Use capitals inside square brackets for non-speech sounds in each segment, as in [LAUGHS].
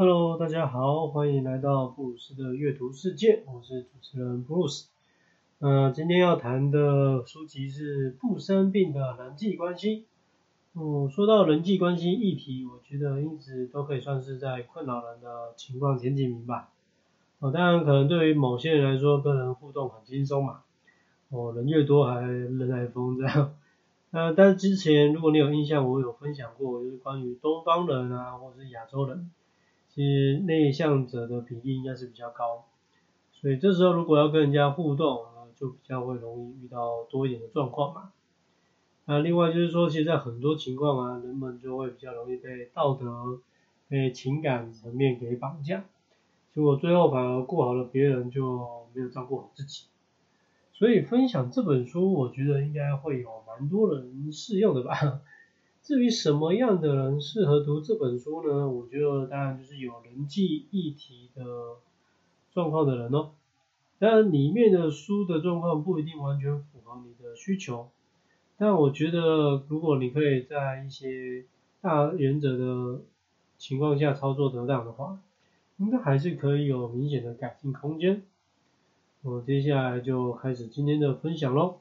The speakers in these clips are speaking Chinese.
Hello，大家好，欢迎来到布鲁斯的阅读世界，我是主持人布鲁斯。呃，今天要谈的书籍是不生病的人际关系。嗯，说到人际关系议题，我觉得一直都可以算是在困扰人的情况前几名吧。哦，当然可能对于某些人来说，跟人互动很轻松嘛。哦，人越多还人来疯这样。那 [LAUGHS] 但是之前如果你有印象，我有分享过，就是关于东方人啊，或者是亚洲人。其实内向者的比例应该是比较高，所以这时候如果要跟人家互动，就比较会容易遇到多一点的状况嘛。那另外就是说，其实在很多情况啊，人们就会比较容易被道德、被情感层面给绑架，结果最后反而顾好了别人，就没有照顾好自己。所以分享这本书，我觉得应该会有蛮多人适用的吧。至于什么样的人适合读这本书呢？我觉得当然就是有人际议题的状况的人哦。当然里面的书的状况不一定完全符合你的需求，但我觉得如果你可以在一些大原则的情况下操作得当的话，应该还是可以有明显的改进空间。我接下来就开始今天的分享喽。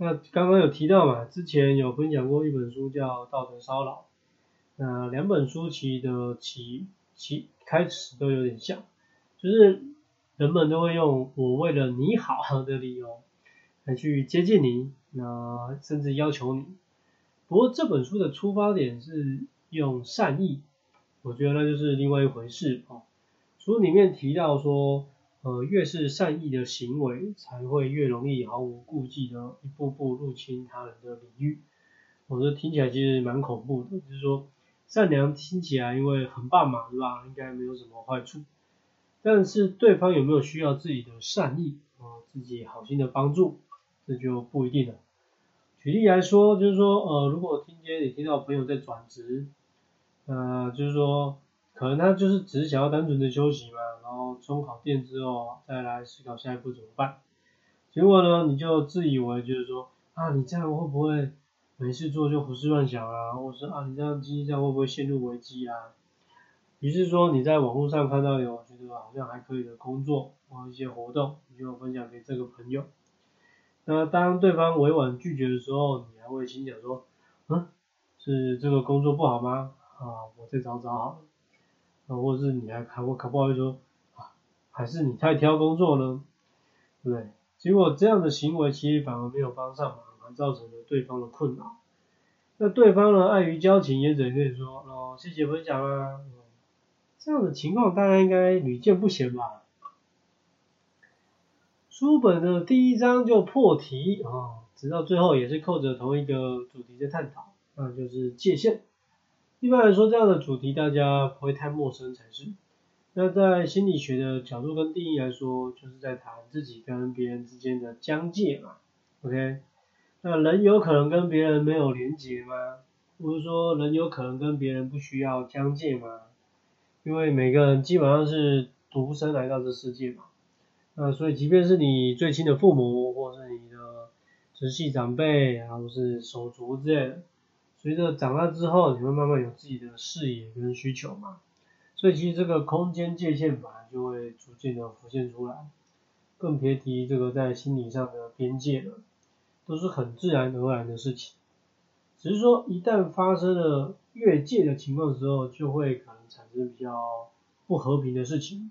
那刚刚有提到嘛，之前有分享过一本书叫《道德骚扰》，那两本书其的起起开始都有点像，就是人们都会用我为了你好的理由来去接近你，那甚至要求你。不过这本书的出发点是用善意，我觉得那就是另外一回事哦。书里面提到说。呃，越是善意的行为，才会越容易毫无顾忌的一步步入侵他人的领域。我觉得听起来其实蛮恐怖的，就是说善良听起来因为很棒嘛，对吧？应该没有什么坏处。但是对方有没有需要自己的善意啊，自己好心的帮助，这就不一定了。举例来说，就是说呃，如果今天你听到朋友在转职，呃，就是说可能他就是只是想要单纯的休息嘛。然后充好电之后，再来思考下一步怎么办。结果呢，你就自以为就是说，啊，你这样会不会没事做就胡思乱想啊？或者是啊，你这样经济上会不会陷入危机啊？于是说你在网络上看到有觉得好像还可以的工作或一些活动，你就分享给这个朋友。那当对方委婉拒绝的时候，你还会心想说，嗯，是这个工作不好吗？啊，我再找找好了。啊，或者是你还还会可不好意思说。还是你太挑工作呢，对不对？结果这样的行为其实反而没有帮上忙，还造成了对方的困扰。那对方呢，碍于交情，也只能跟你说哦，谢谢分享啊。这样的情况大家应该屡见不鲜吧？书本的第一章就破题啊，直到最后也是扣着同一个主题在探讨，那就是界限。一般来说，这样的主题大家不会太陌生才是。那在心理学的角度跟定义来说，就是在谈自己跟别人之间的疆界嘛，OK？那人有可能跟别人没有连结吗？或者说人有可能跟别人不需要疆界吗？因为每个人基本上是独生来到这世界嘛，那所以即便是你最亲的父母，或是你的直系长辈，然后是手足之类的，随着长大之后，你会慢慢有自己的视野跟需求嘛。所以其实这个空间界限本来就会逐渐的浮现出来，更别提这个在心理上的边界了，都是很自然而然的事情。只是说一旦发生了越界的情况的时候，就会可能产生比较不和平的事情。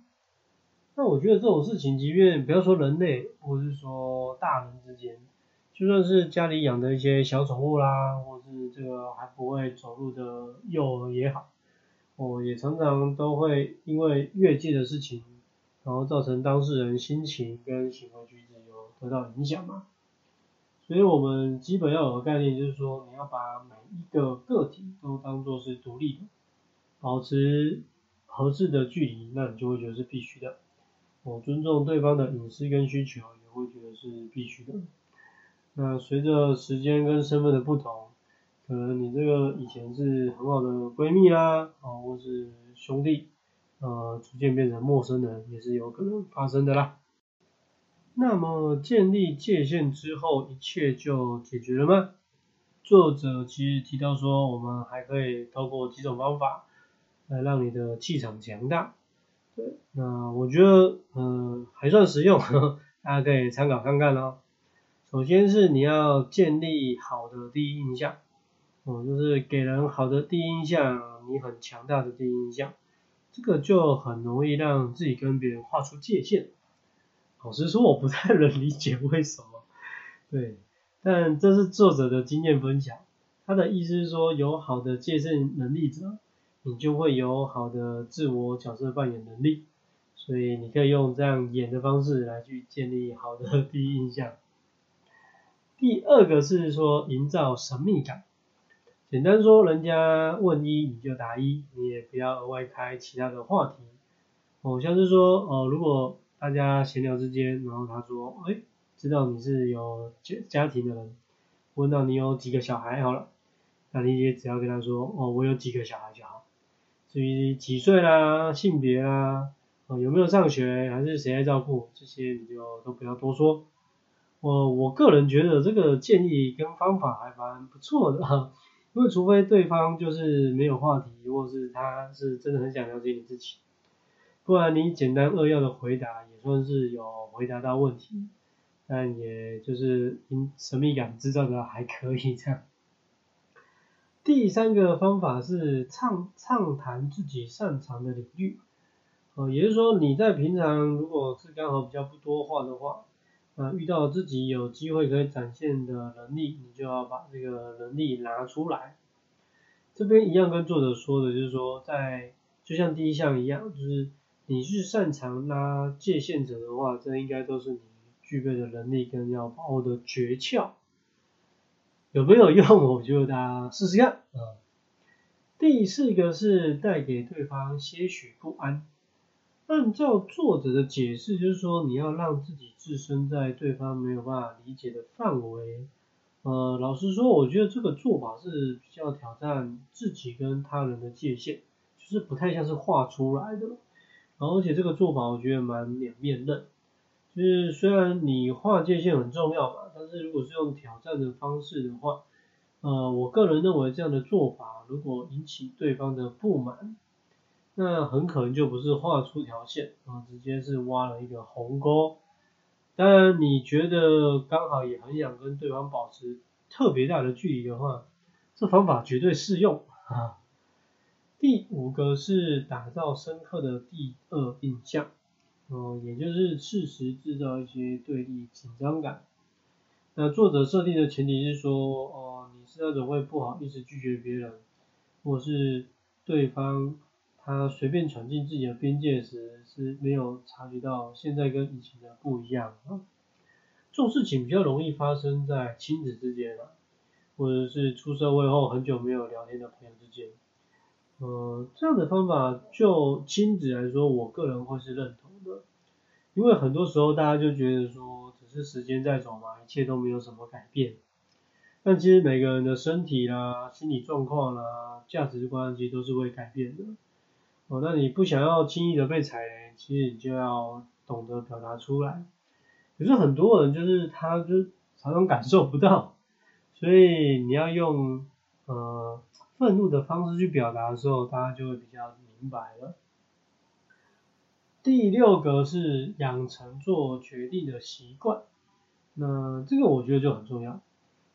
那我觉得这种事情，即便不要说人类，或是说大人之间，就算是家里养的一些小宠物啦，或是这个还不会走路的幼儿也好。我，也常常都会因为越界的事情，然后造成当事人心情跟行为举止有得到影响嘛。所以我们基本要有个概念，就是说你要把每一个个体都当做是独立的，保持合适的距离，那你就会觉得是必须的。我尊重对方的隐私跟需求，也会觉得是必须的。那随着时间跟身份的不同。可能你这个以前是很好的闺蜜啦，啊，或是兄弟，呃，逐渐变成陌生人，也是有可能发生的啦。那么建立界限之后，一切就解决了吗？作者其实提到说，我们还可以透过几种方法来让你的气场强大。对，那我觉得嗯还算实用，[LAUGHS] 大家可以参考看看哦。首先是你要建立好的第一印象，哦，就是给人好的第一印象，你很强大的第一印象，这个就很容易让自己跟别人画出界限。老实说，我不太能理解为什么，对，但这是作者的经验分享，他的意思是说，有好的界限能力者，你就会有好的自我角色扮演能力，所以你可以用这样演的方式来去建立好的 [LAUGHS] 第一印象。第二个是说营造神秘感，简单说，人家问一你就答一，你也不要额外开其他的话题。哦，像是说，哦，如果大家闲聊之间，然后他说，哎，知道你是有家家庭的人，问到你有几个小孩好了，那你也只要跟他说，哦，我有几个小孩就好。至于几岁啦、性别啦、哦有没有上学，还是谁在照顾，这些你就都不要多说。我我个人觉得这个建议跟方法还蛮不错的哈，因为除非对方就是没有话题，或是他是真的很想了解你自己，不然你简单扼要的回答也算是有回答到问题，但也就是神秘感制造的还可以这样。第三个方法是畅畅谈自己擅长的领域，呃，也就是说你在平常如果是刚好比较不多话的话。啊，遇到自己有机会可以展现的能力，你就要把这个能力拿出来。这边一样跟作者说的，就是说，在就像第一项一样，就是你是擅长拉界限者的话，这应该都是你具备的能力跟要把握的诀窍。有没有用？[LAUGHS] 我就大家试试看啊。第四个是带给对方些许不安。按照作者的解释，就是说你要让自己置身在对方没有办法理解的范围。呃，老实说，我觉得这个做法是比较挑战自己跟他人的界限，就是不太像是画出来的。而且这个做法我觉得蛮两面刃，就是虽然你画界限很重要嘛，但是如果是用挑战的方式的话，呃，我个人认为这样的做法如果引起对方的不满。那很可能就不是画出条线啊，直接是挖了一个鸿沟。当然，你觉得刚好也很想跟对方保持特别大的距离的话，这方法绝对适用啊。第五个是打造深刻的第二印象，哦，也就是适时制造一些对立紧张感。那作者设定的前提是说，哦，你是那种会不好意思拒绝别人，或是对方。他随便闯进自己的边界时是没有察觉到现在跟以前的不一样啊。这种事情比较容易发生在亲子之间啊，或者是出社会后很久没有聊天的朋友之间。呃，这样的方法就亲子来说，我个人会是认同的，因为很多时候大家就觉得说只是时间在走嘛，一切都没有什么改变。但其实每个人的身体啦、心理状况啦、价值观其实都是会改变的。哦，那你不想要轻易的被踩雷，其实你就要懂得表达出来。可是很多人就是他就常常感受不到，所以你要用呃愤怒的方式去表达的时候，大家就会比较明白了。第六个是养成做决定的习惯，那这个我觉得就很重要，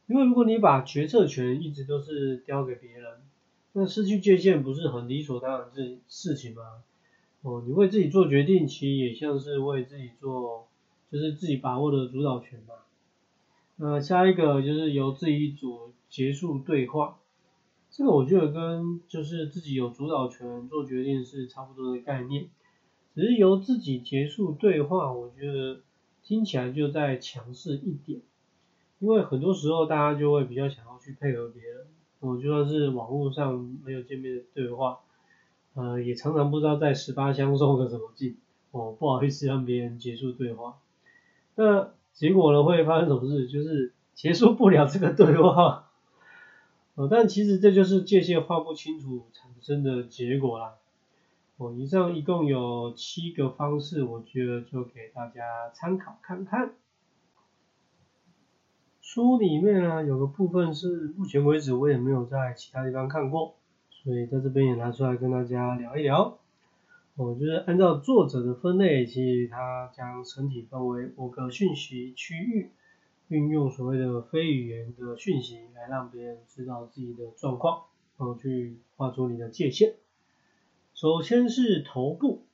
因为如果你把决策权一直都是交给别人。那失去界限不是很理所当然的事情吗？哦，你为自己做决定，其实也像是为自己做，就是自己把握的主导权嘛。那下一个就是由自己组结束对话，这个我觉得跟就是自己有主导权做决定是差不多的概念，只是由自己结束对话，我觉得听起来就在强势一点，因为很多时候大家就会比较想要去配合别人。我就算是网络上没有见面的对话，呃，也常常不知道在十八相送个什么劲，哦，不好意思让别人结束对话，那结果呢会发生什么事？就是结束不了这个对话，哦，但其实这就是界限画不清楚产生的结果啦。哦，以上一共有七个方式，我觉得就给大家参考看看。书里面呢有个部分是目前为止我也没有在其他地方看过，所以在这边也拿出来跟大家聊一聊。我就是按照作者的分类，其实他将身体分为五个讯息区域，运用所谓的非语言的讯息来让别人知道自己的状况，然后去画出你的界限。首先是头部，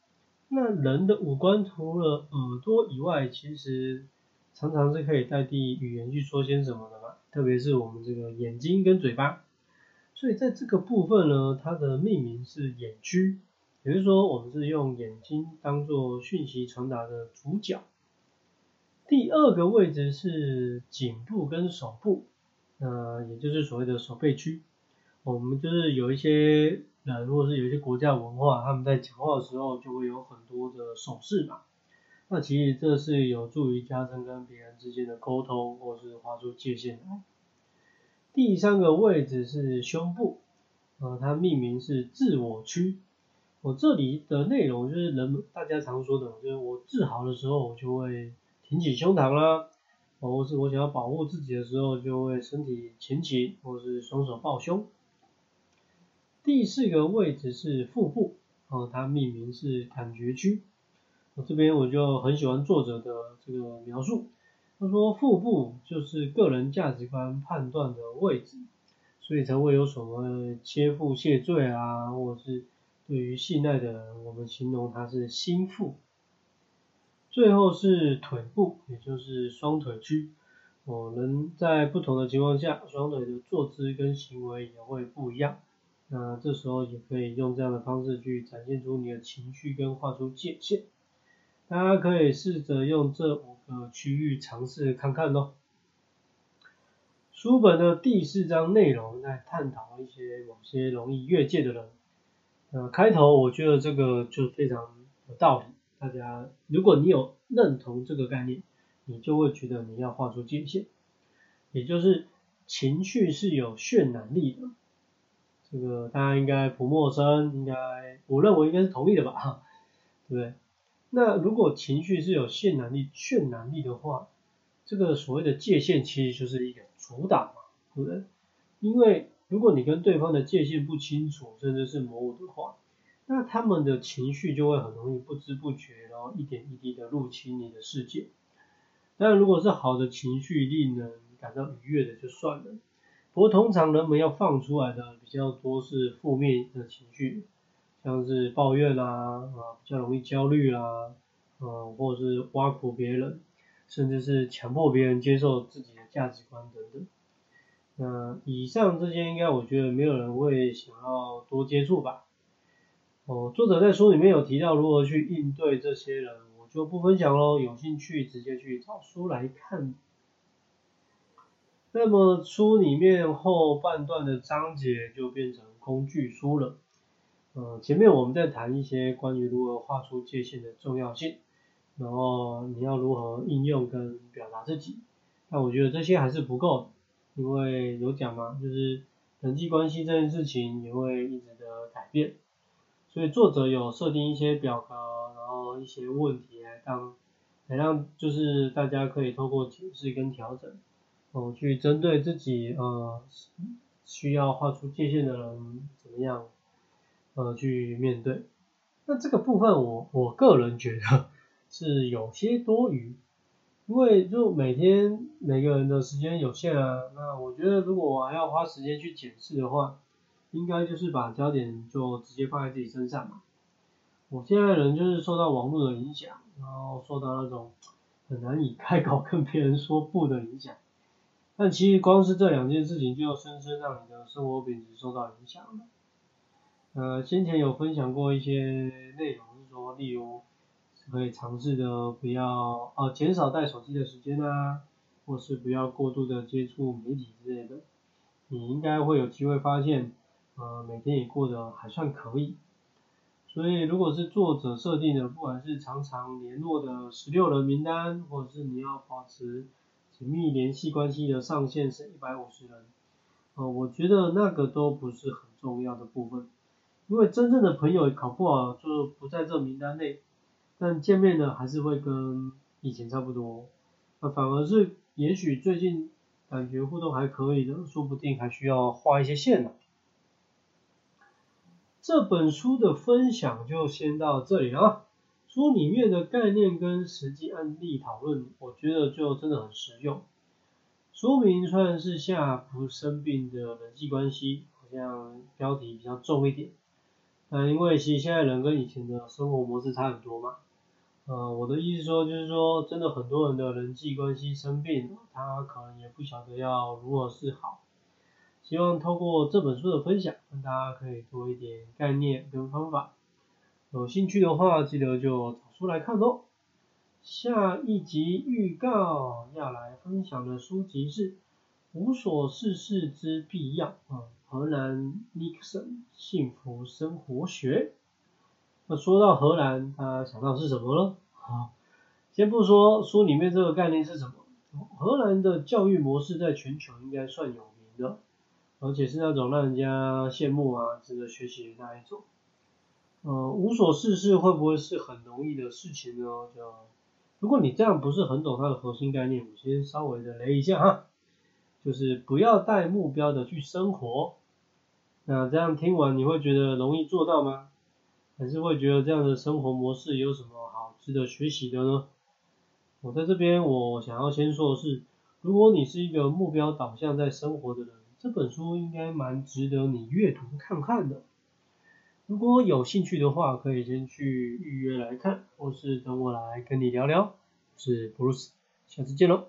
那人的五官除了耳朵以外，其实常常是可以代替语言去说些什么的嘛，特别是我们这个眼睛跟嘴巴。所以在这个部分呢，它的命名是眼区。也就是说，我们是用眼睛当做讯息传达的主角。第二个位置是颈部跟手部，呃，也就是所谓的手背区。我们就是有一些人，或者是有一些国家文化，他们在讲话的时候就会有很多的手势嘛。那其实这是有助于加深跟别人之间的沟通，或是划出界限来。第三个位置是胸部，呃，它命名是自我区。我这里的内容就是人们大家常说的，就是我自豪的时候，我就会挺起胸膛啦，或是我想要保护自己的时候，就会身体前倾，或是双手抱胸。第四个位置是腹部，哦，它命名是感觉区。这边我就很喜欢作者的这个描述，他说腹部就是个人价值观判断的位置，所以才会有所谓切腹谢罪啊，或者是。对于信赖的人，我们形容他是心腹。最后是腿部，也就是双腿区。我们在不同的情况下，双腿的坐姿跟行为也会不一样。那这时候也可以用这样的方式去展现出你的情绪跟画出界限。大家可以试着用这五个区域尝试看看咯。书本的第四章内容在探讨一些某些容易越界的人。呃，开头我觉得这个就非常有道理。大家，如果你有认同这个概念，你就会觉得你要画出界限，也就是情绪是有渲染力的。这个大家应该不陌生，应该我认为应该是同意的吧，对不对？那如果情绪是有限能力、渲染力的话，这个所谓的界限其实就是一个阻挡嘛，对不对？因为如果你跟对方的界限不清楚，甚至是模糊的话，那他们的情绪就会很容易不知不觉，然后一点一滴的入侵你的世界。当然，如果是好的情绪，令人感到愉悦的就算了。不过通常人们要放出来的比较多是负面的情绪，像是抱怨啦，啊，比较容易焦虑啦，嗯，或者是挖苦别人，甚至是强迫别人接受自己的价值观等等。那以上这些应该我觉得没有人会想要多接触吧。哦，作者在书里面有提到如何去应对这些人，我就不分享喽。有兴趣直接去找书来看。那么书里面后半段的章节就变成工具书了。呃，前面我们在谈一些关于如何画出界限的重要性，然后你要如何应用跟表达自己，但我觉得这些还是不够。因为有讲嘛，就是人际关系这件事情也会一直的改变，所以作者有设定一些表格，然后一些问题来当，来让就是大家可以透过解释跟调整，哦，去针对自己呃需要画出界限的人怎么样呃去面对。那这个部分我我个人觉得是有些多余。因为就每天每个人的时间有限啊，那我觉得如果我还要花时间去检视的话，应该就是把焦点就直接放在自己身上嘛。我现在人就是受到网络的影响，然后受到那种很难以开口跟别人说不的影响。但其实光是这两件事情就深深让你的生活品质受到影响了。呃，先前有分享过一些内容，是说例如。可以尝试的不要呃减少带手机的时间啊，或是不要过度的接触媒体之类的，你应该会有机会发现，呃每天也过得还算可以。所以如果是作者设定的，不管是常常联络的十六人名单，或者是你要保持紧密联系关系的上限是一百五十人，呃我觉得那个都不是很重要的部分，因为真正的朋友考不好就不在这名单内。但见面呢，还是会跟以前差不多，那反而是也许最近感觉互动还可以的，说不定还需要画一些线呢。这本书的分享就先到这里啊。书里面的概念跟实际案例讨论，我觉得就真的很实用。书名虽然是下不生病的人际关系，好像标题比较重一点。嗯，因为其实现在人跟以前的生活模式差很多嘛。呃，我的意思说就是说，真的很多人的人际关系生病，他可能也不晓得要如何是好。希望透过这本书的分享，让大家可以多一点概念跟方法。有兴趣的话，记得就找书来看哦。下一集预告要来分享的书籍是《无所事事之必要》啊，荷兰尼克森幸福生活学。那说到荷兰，大家想到是什么了？好，先不说书里面这个概念是什么，荷兰的教育模式在全球应该算有名的，而且是那种让人家羡慕啊、值得学习的那一种。呃，无所事事会不会是很容易的事情呢？就如果你这样不是很懂它的核心概念，我先稍微的雷一下哈，就是不要带目标的去生活。那这样听完你会觉得容易做到吗？还是会觉得这样的生活模式有什么好值得学习的呢？我在这边我想要先说的是，如果你是一个目标导向在生活的人，这本书应该蛮值得你阅读看看的。如果有兴趣的话，可以先去预约来看，或是等我来跟你聊聊。我是 Bruce，下次见喽。